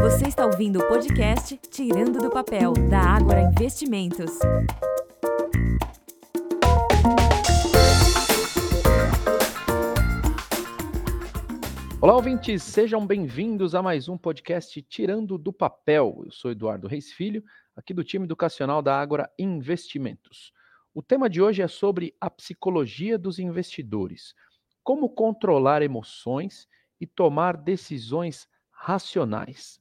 Você está ouvindo o podcast Tirando do Papel, da Ágora Investimentos. Olá, ouvintes, sejam bem-vindos a mais um podcast Tirando do Papel. Eu sou Eduardo Reis Filho, aqui do time educacional da Ágora Investimentos. O tema de hoje é sobre a psicologia dos investidores, como controlar emoções e tomar decisões racionais.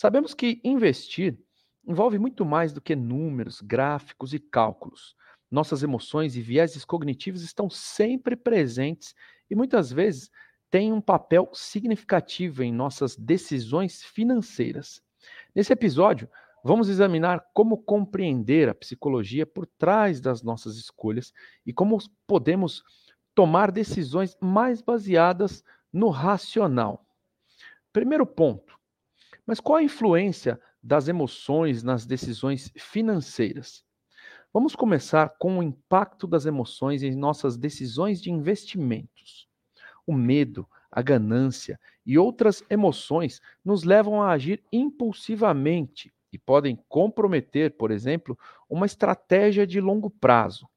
Sabemos que investir envolve muito mais do que números, gráficos e cálculos. Nossas emoções e vieses cognitivos estão sempre presentes e muitas vezes têm um papel significativo em nossas decisões financeiras. Nesse episódio, vamos examinar como compreender a psicologia por trás das nossas escolhas e como podemos tomar decisões mais baseadas no racional. Primeiro ponto. Mas qual a influência das emoções nas decisões financeiras? Vamos começar com o impacto das emoções em nossas decisões de investimentos. O medo, a ganância e outras emoções nos levam a agir impulsivamente e podem comprometer, por exemplo, uma estratégia de longo prazo.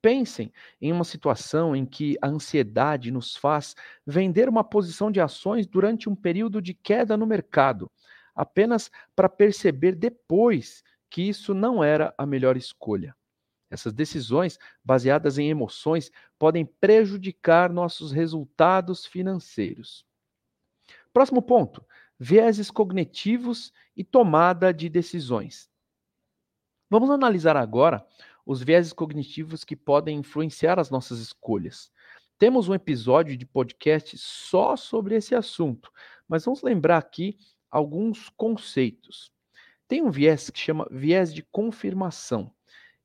Pensem em uma situação em que a ansiedade nos faz vender uma posição de ações durante um período de queda no mercado, apenas para perceber depois que isso não era a melhor escolha. Essas decisões, baseadas em emoções, podem prejudicar nossos resultados financeiros. Próximo ponto: vieses cognitivos e tomada de decisões. Vamos analisar agora os vieses cognitivos que podem influenciar as nossas escolhas. Temos um episódio de podcast só sobre esse assunto, mas vamos lembrar aqui alguns conceitos. Tem um viés que chama viés de confirmação.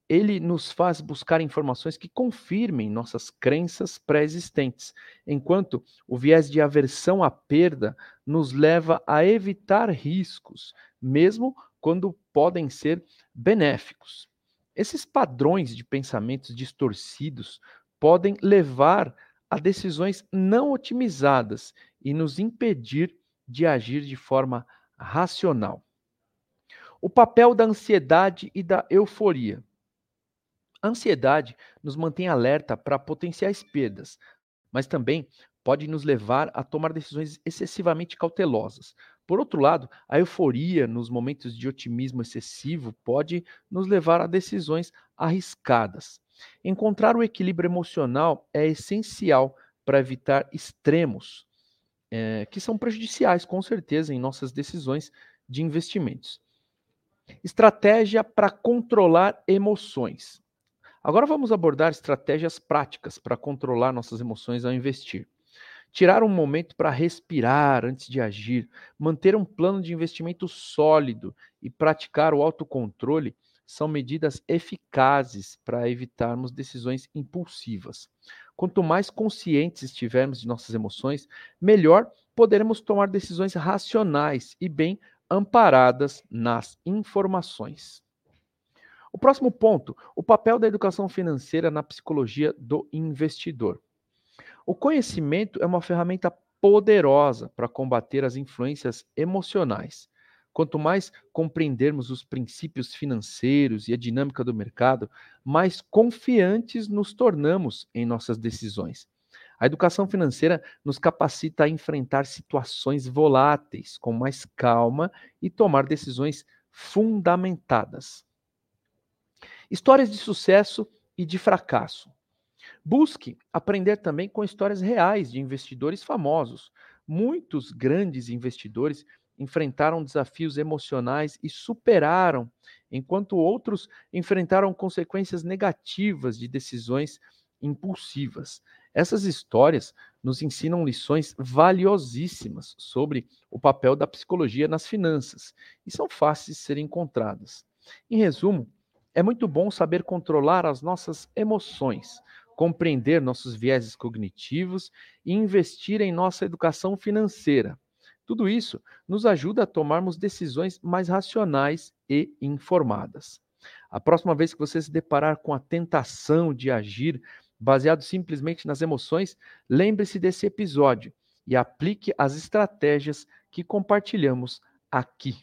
Ele nos faz buscar informações que confirmem nossas crenças pré-existentes, enquanto o viés de aversão à perda nos leva a evitar riscos, mesmo quando podem ser benéficos. Esses padrões de pensamentos distorcidos podem levar a decisões não otimizadas e nos impedir de agir de forma racional. O papel da ansiedade e da euforia. A ansiedade nos mantém alerta para potenciais perdas, mas também pode nos levar a tomar decisões excessivamente cautelosas, por outro lado, a euforia nos momentos de otimismo excessivo pode nos levar a decisões arriscadas. Encontrar o equilíbrio emocional é essencial para evitar extremos, é, que são prejudiciais, com certeza, em nossas decisões de investimentos. Estratégia para controlar emoções. Agora vamos abordar estratégias práticas para controlar nossas emoções ao investir. Tirar um momento para respirar antes de agir, manter um plano de investimento sólido e praticar o autocontrole são medidas eficazes para evitarmos decisões impulsivas. Quanto mais conscientes estivermos de nossas emoções, melhor poderemos tomar decisões racionais e bem amparadas nas informações. O próximo ponto, o papel da educação financeira na psicologia do investidor. O conhecimento é uma ferramenta poderosa para combater as influências emocionais. Quanto mais compreendermos os princípios financeiros e a dinâmica do mercado, mais confiantes nos tornamos em nossas decisões. A educação financeira nos capacita a enfrentar situações voláteis com mais calma e tomar decisões fundamentadas. Histórias de sucesso e de fracasso. Busque aprender também com histórias reais de investidores famosos. Muitos grandes investidores enfrentaram desafios emocionais e superaram, enquanto outros enfrentaram consequências negativas de decisões impulsivas. Essas histórias nos ensinam lições valiosíssimas sobre o papel da psicologia nas finanças e são fáceis de serem encontradas. Em resumo, é muito bom saber controlar as nossas emoções, compreender nossos vieses cognitivos e investir em nossa educação financeira. Tudo isso nos ajuda a tomarmos decisões mais racionais e informadas. A próxima vez que você se deparar com a tentação de agir baseado simplesmente nas emoções, lembre-se desse episódio e aplique as estratégias que compartilhamos aqui.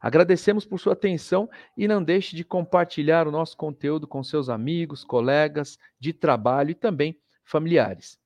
Agradecemos por sua atenção e não deixe de compartilhar o nosso conteúdo com seus amigos, colegas de trabalho e também familiares.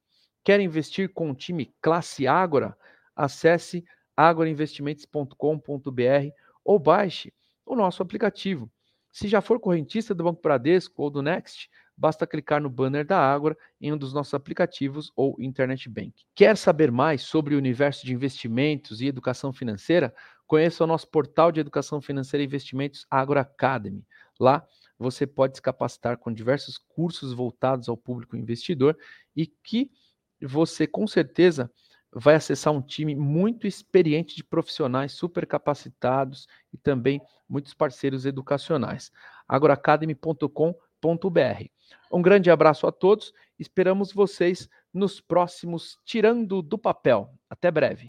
Quer investir com o time Classe Ágora? Acesse agorainvestimentos.com.br ou baixe o nosso aplicativo. Se já for correntista do Banco Bradesco ou do Next, basta clicar no banner da Ágora em um dos nossos aplicativos ou Internet Bank. Quer saber mais sobre o universo de investimentos e educação financeira? Conheça o nosso portal de educação financeira e investimentos Agro Academy. Lá você pode se capacitar com diversos cursos voltados ao público investidor e que você com certeza vai acessar um time muito experiente de profissionais super capacitados e também muitos parceiros educacionais. agroacademy.com.br. Um grande abraço a todos, esperamos vocês nos próximos Tirando do Papel. Até breve.